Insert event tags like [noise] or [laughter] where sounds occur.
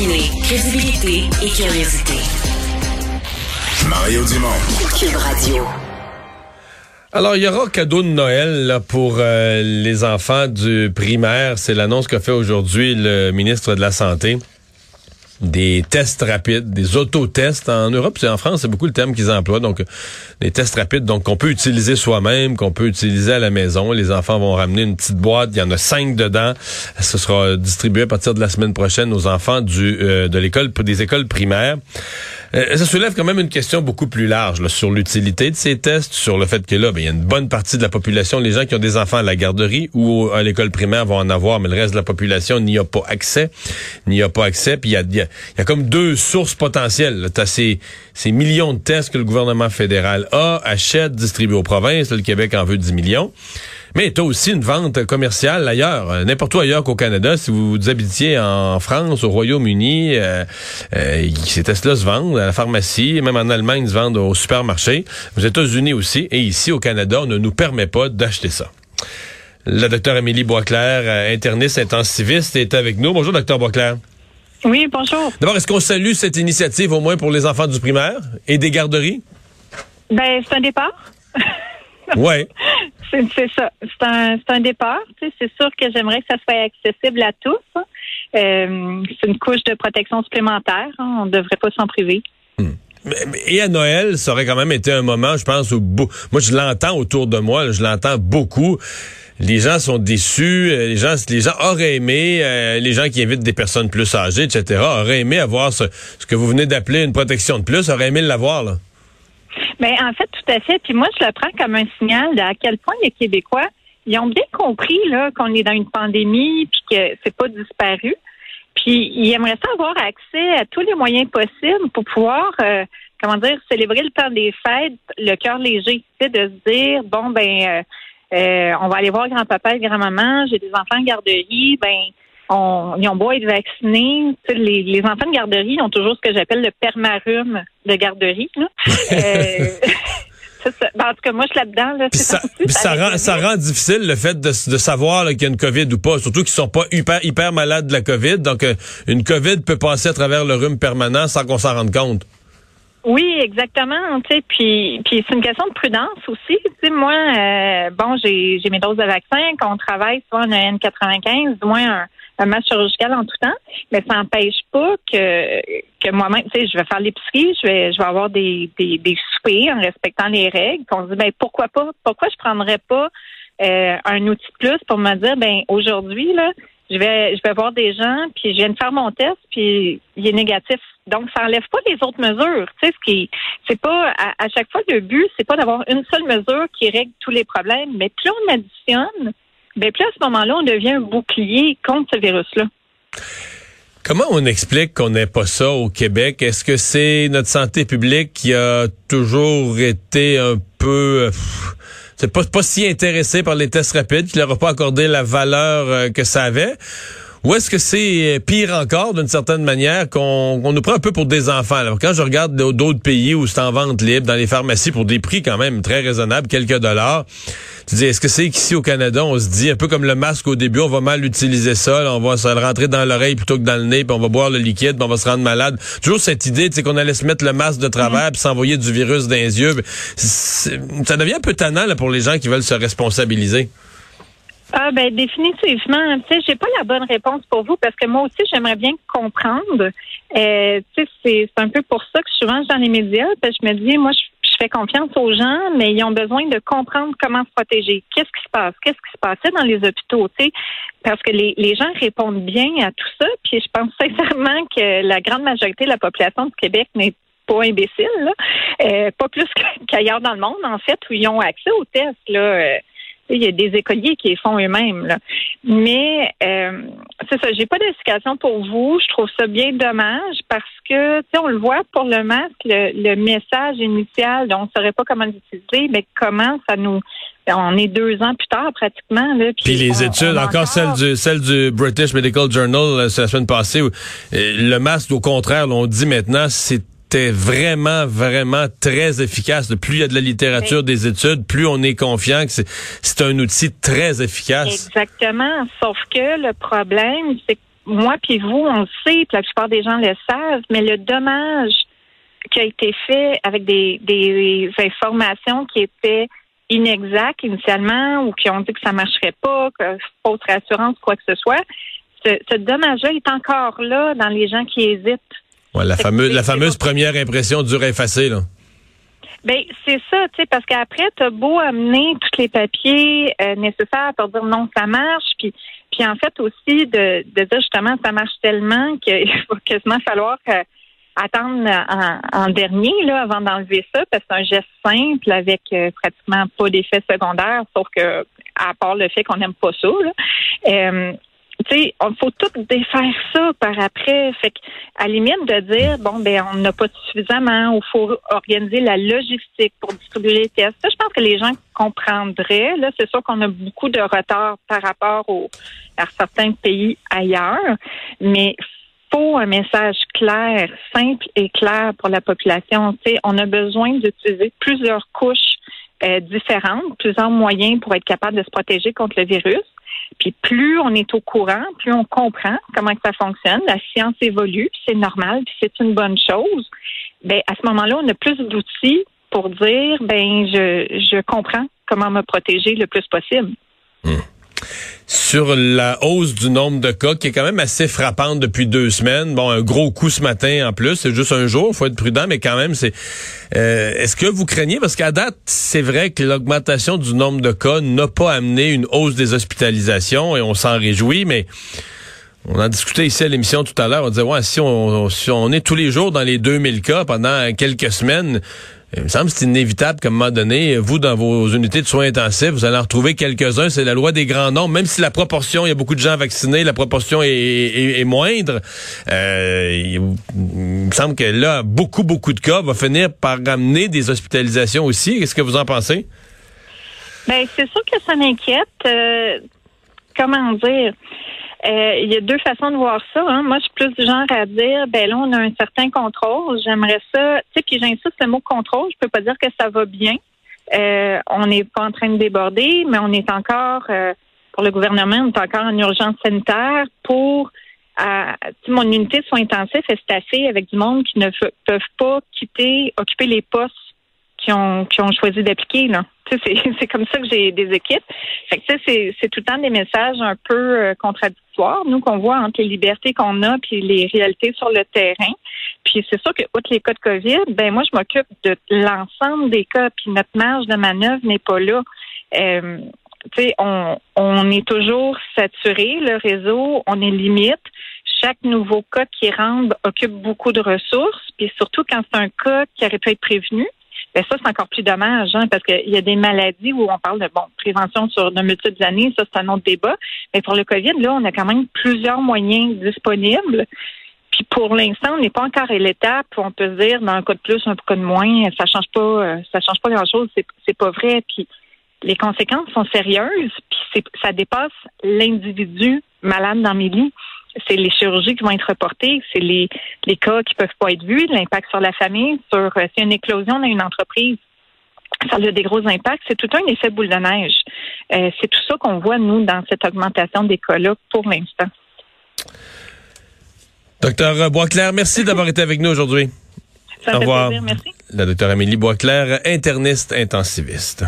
Combiner crédibilité et curiosité. Mario Dumont. Cube Radio. Alors, il y aura cadeau de Noël là, pour euh, les enfants du primaire. C'est l'annonce qu'a fait aujourd'hui le ministre de la Santé. Des tests rapides, des autotests. En Europe et en France, c'est beaucoup le terme qu'ils emploient. Donc, des tests rapides, donc qu'on peut utiliser soi-même, qu'on peut utiliser à la maison. Les enfants vont ramener une petite boîte. Il y en a cinq dedans. Ce sera distribué à partir de la semaine prochaine aux enfants euh, de l'école des écoles primaires. Euh, ça soulève quand même une question beaucoup plus large sur l'utilité de ces tests, sur le fait que là, ben, il y a une bonne partie de la population, les gens qui ont des enfants à la garderie ou à l'école primaire vont en avoir, mais le reste de la population n'y a pas accès, n'y a pas accès. Puis il y a, comme deux sources potentielles. Tu as ces, ces millions de tests que le gouvernement fédéral a, achète, distribue aux provinces. le Québec en veut 10 millions. Mais tu as aussi une vente commerciale ailleurs, euh, n'importe où ailleurs qu'au Canada. Si vous vous habitiez en France, au Royaume-Uni, euh, euh, ces tests-là se vendent à la pharmacie, même en Allemagne, ils se vendent au supermarché. Aux États-Unis aussi. Et ici, au Canada, on ne nous permet pas d'acheter ça. La docteure Amélie Boisclair, euh, interniste intensiviste, est avec nous. Bonjour, docteur Boisclair. Oui, bonjour. D'abord, est-ce qu'on salue cette initiative au moins pour les enfants du primaire et des garderies? Ben, c'est un départ. Ouais. [laughs] c'est ça. C'est un, un, départ. C'est sûr que j'aimerais que ça soit accessible à tous. Hein. Euh, c'est une couche de protection supplémentaire. Hein. On ne devrait pas s'en priver. Hmm. Et à Noël, ça aurait quand même été un moment, je pense, où moi je l'entends autour de moi, je l'entends beaucoup. Les gens sont déçus, euh, les gens, les gens auraient aimé, euh, les gens qui invitent des personnes plus âgées, etc., auraient aimé avoir ce, ce que vous venez d'appeler une protection de plus, auraient aimé l'avoir là. Mais en fait, tout à fait. Puis moi, je le prends comme un signal à quel point les Québécois, ils ont bien compris là qu'on est dans une pandémie puis que c'est pas disparu. Puis ils aimeraient ça avoir accès à tous les moyens possibles pour pouvoir, euh, comment dire, célébrer le temps des fêtes, le cœur léger, de se dire bon ben, euh, euh, on va aller voir grand-papa et grand-maman, j'ai des enfants en garderie, ben on, ils ont beau être vaccinés. Les, les, enfants de garderie ont toujours ce que j'appelle le permarum de garderie. Là. [laughs] euh, [laughs] Ben, en tout cas, moi, je suis là-dedans. Là, ça, ça, rend, ça rend difficile le fait de, de savoir qu'il y a une COVID ou pas, surtout qu'ils sont pas hyper, hyper malades de la COVID. Donc, euh, une COVID peut passer à travers le rhume permanent sans qu'on s'en rende compte. Oui, exactement. Tu sais, puis, puis c'est une question de prudence aussi. Tu sais, moi, euh, bon, j'ai, j'ai mes doses de vaccin. Quand on travaille, soit on a N95, du moins un, un match chirurgical en tout temps, mais ça n'empêche pas que, que moi-même, tu sais, je vais faire l'épicerie, je vais, je vais avoir des, des, des en respectant les règles. on se dit, ben pourquoi pas, pourquoi je prendrais pas euh, un outil de plus pour me dire, ben aujourd'hui là, je vais, je vais voir des gens, puis je viens de faire mon test, puis il est négatif. Donc, ça enlève pas les autres mesures. Tu sais, ce qui, c'est pas à, à, chaque fois le but, c'est pas d'avoir une seule mesure qui règle tous les problèmes, mais plus on additionne, bien, plus à ce moment-là, on devient un bouclier contre ce virus-là. Comment on explique qu'on n'ait pas ça au Québec? Est-ce que c'est notre santé publique qui a toujours été un peu... c'est pas, pas si intéressé par les tests rapides, qui leur a pas accordé la valeur euh, que ça avait? Ou est-ce que c'est pire encore, d'une certaine manière, qu'on nous prend un peu pour des enfants? Alors, quand je regarde d'autres pays où c'est en vente libre, dans les pharmacies, pour des prix quand même très raisonnables, quelques dollars, tu dis, est-ce que c'est qu'ici au Canada, on se dit, un peu comme le masque au début, on va mal utiliser ça, là, on va se le rentrer dans l'oreille plutôt que dans le nez, puis on va boire le liquide, puis on va se rendre malade. Toujours cette idée, tu sais, qu'on allait se mettre le masque de travers, mm-hmm. puis s'envoyer du virus dans les yeux. Ça devient un peu tannant là, pour les gens qui veulent se responsabiliser. Ah ben définitivement. Tu sais, j'ai pas la bonne réponse pour vous parce que moi aussi j'aimerais bien comprendre. Euh, tu sais, c'est un peu pour ça que souvent dans les médias, parce que je me dis, moi je, fais confiance aux gens, mais ils ont besoin de comprendre comment se protéger. Qu'est-ce qui se passe? Qu'est-ce qui se passait dans les hôpitaux Tu sais, parce que les, les gens répondent bien à tout ça. Puis je pense [laughs] sincèrement que la grande majorité de la population du Québec n'est pas imbécile, là. Euh, pas plus qu'ailleurs dans le monde en fait où ils ont accès aux tests là. Il y a des écoliers qui les font eux-mêmes. Mais euh, c'est ça, j'ai pas d'explication pour vous. Je trouve ça bien dommage parce que, tu sais, on le voit pour le masque, le, message initial, on ne saurait pas comment l'utiliser, mais comment ça nous on est deux ans plus tard pratiquement. Là, puis, les études, encore, celle du celle du British Medical Journal euh, la semaine passée, où, euh, le masque, au contraire, on dit maintenant, c'est c'était vraiment, vraiment très efficace. Plus il y a de la littérature, des études, plus on est confiant que c'est un outil très efficace. Exactement. Sauf que le problème, c'est que moi puis vous, on le sait, puis la plupart des gens le savent, mais le dommage qui a été fait avec des, des informations qui étaient inexactes initialement ou qui ont dit que ça marcherait pas, que fausse rassurance, quoi que ce soit, ce, ce dommage-là est encore là dans les gens qui hésitent. Ouais, la fameuse, la fameuse première impression dure à effacer, là. Ben c'est ça, tu sais, parce qu'après, t'as beau amener tous les papiers euh, nécessaires pour dire non, ça marche, puis puis en fait aussi de, de dire justement ça marche tellement [laughs] qu'il va quasiment falloir euh, attendre en, dernier là avant d'enlever ça, parce que c'est un geste simple avec euh, pratiquement pas d'effet secondaire, sauf que à part le fait qu'on n'aime pas ça. Là tu faut tout défaire ça par après. Fait à la limite de dire, bon, ben, on n'a pas suffisamment, il faut organiser la logistique pour distribuer les tests. Ça, je pense que les gens comprendraient. Là, c'est sûr qu'on a beaucoup de retard par rapport au, à certains pays ailleurs, mais faut un message clair, simple et clair pour la population. Tu on a besoin d'utiliser plusieurs couches euh, différentes, plusieurs moyens pour être capable de se protéger contre le virus. Puis plus on est au courant, plus on comprend comment que ça fonctionne. La science évolue, c'est normal, puis c'est une bonne chose. Ben à ce moment-là, on a plus d'outils pour dire ben je, je comprends comment me protéger le plus possible. Hmm sur la hausse du nombre de cas qui est quand même assez frappante depuis deux semaines. Bon, un gros coup ce matin en plus, c'est juste un jour, faut être prudent, mais quand même, c'est. Euh, est-ce que vous craignez? Parce qu'à date, c'est vrai que l'augmentation du nombre de cas n'a pas amené une hausse des hospitalisations et on s'en réjouit, mais on en discutait ici à l'émission tout à l'heure. On disait ouais, si on, si on est tous les jours dans les 2000 cas pendant quelques semaines il me semble que c'est inévitable qu'à un moment donné, vous, dans vos unités de soins intensifs, vous allez en retrouver quelques-uns. C'est la loi des grands nombres. Même si la proportion, il y a beaucoup de gens vaccinés, la proportion est, moindre. Euh, il, me semble que là, beaucoup, beaucoup de cas va finir par ramener des hospitalisations aussi. Qu'est-ce que vous en pensez? Ben, c'est sûr que ça m'inquiète. Euh, comment dire? Euh, il y a deux façons de voir ça. Hein. Moi, je suis plus du genre à dire, ben là, on a un certain contrôle. J'aimerais ça. Tu sais, puis j'insiste le mot contrôle. Je peux pas dire que ça va bien. Euh, on n'est pas en train de déborder, mais on est encore, euh, pour le gouvernement, on est encore en urgence sanitaire pour à, mon unité de soins intensifs est staffée avec du monde qui ne peuvent pas quitter, occuper les postes qui ont, qui ont choisi d'appliquer. Là. [laughs] C'est comme ça que j'ai des équipes. Fait que c'est, c'est tout le temps des messages un peu euh, contradictoires, nous, qu'on voit entre les libertés qu'on a puis les réalités sur le terrain. Puis c'est sûr que, outre les cas de COVID, ben moi, je m'occupe de l'ensemble des cas, puis notre marge de manœuvre n'est pas là. Euh, on, on est toujours saturé, le réseau, on est limite. Chaque nouveau cas qui rentre occupe beaucoup de ressources, puis surtout quand c'est un cas qui aurait pu être prévenu, ben ça, c'est encore plus dommage, hein, parce qu'il y a des maladies où on parle de bon prévention sur de multiples années, ça, c'est un autre débat. Mais pour le COVID, là, on a quand même plusieurs moyens disponibles. Puis pour l'instant, on n'est pas encore à l'étape où on peut se dire, dans un cas de plus, un cas de moins, ça change pas, euh, ça change pas grand-chose, c'est pas vrai. Puis les conséquences sont sérieuses, puis ça dépasse l'individu malade dans mes lits c'est les chirurgies qui vont être reportées, c'est les, les cas qui peuvent pas être vus, l'impact sur la famille, sur euh, si une éclosion dans une entreprise. Ça a des gros impacts. C'est tout un effet boule de neige. Euh, c'est tout ça qu'on voit, nous, dans cette augmentation des cas-là pour l'instant. Docteur Boisclair, merci d'avoir été avec nous aujourd'hui. Ça Au revoir. Plaisir, merci. La docteure Amélie Boisclair, interniste intensiviste.